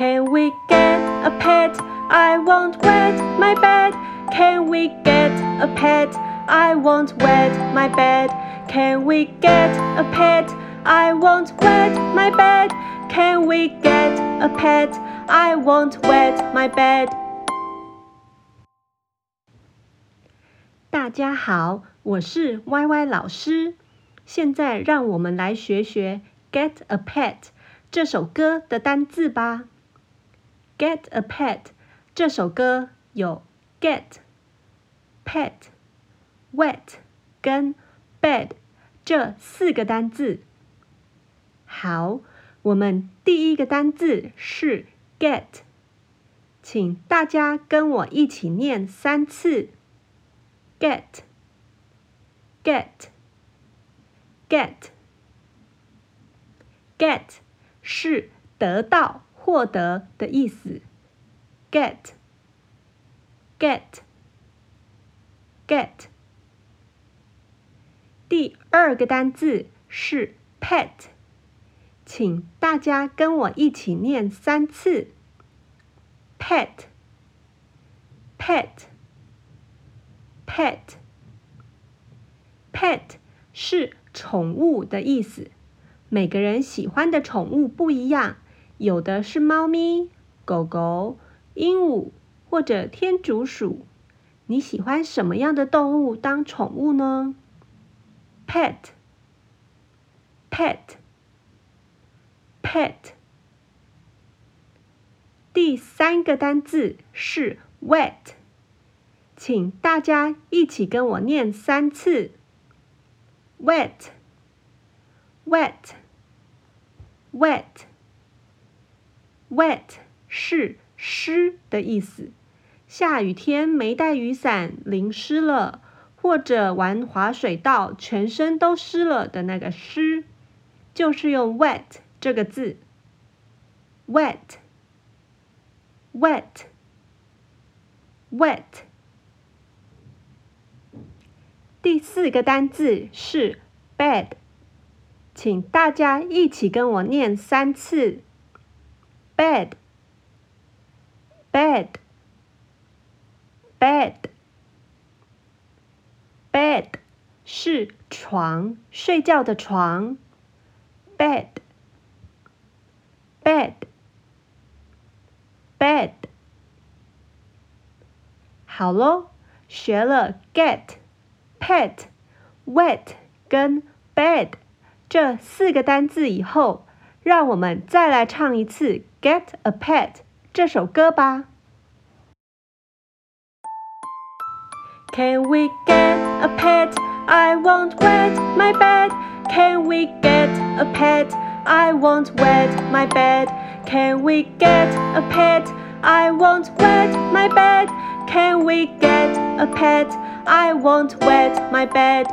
Can we get a pet? I won't wet my bed. Can we get a pet? I won't wet my bed. Can we get a pet? I won't wet my bed. Can we get a pet? I won't wet my bed. 大家好，我是 Y Y 老师。现在让我们来学学《Get a Pet》这首歌的单字吧。《 Get a Pet》这首歌有 Get、Pet、Wet 跟 Bed 这四个单字。好，我们第一个单字是 Get，请大家跟我一起念三次。Get。Get。get get 是得到、获得的意思。get get get 第二个单字是 pet，请大家跟我一起念三次。pet pet pet pet 是宠物的意思，每个人喜欢的宠物不一样，有的是猫咪、狗狗、鹦鹉或者天竺鼠。你喜欢什么样的动物当宠物呢？Pet，pet，pet。第三个单字是 wet，请大家一起跟我念三次。：wet，wet，wet wet, 是湿的意思。下雨天没带雨伞，淋湿了，或者玩滑水道，全身都湿了的那个湿，就是用 wet 这个字。wet, wet, wet。第四个单字是 bed，请大家一起跟我念三次。bed，bed，bed，bed 是床，睡觉的床。bed，bed，bed。好喽，学了 get。pet、wet 跟 bed 这四个单字以后，让我们再来唱一次《 Get a Pet》这首歌吧。Can we get a pet? I won't wet my bed. Can we get a pet? I won't wet my bed. Can we get a pet? I won't wet my bed. Can we get a pet? I won't wet my bed.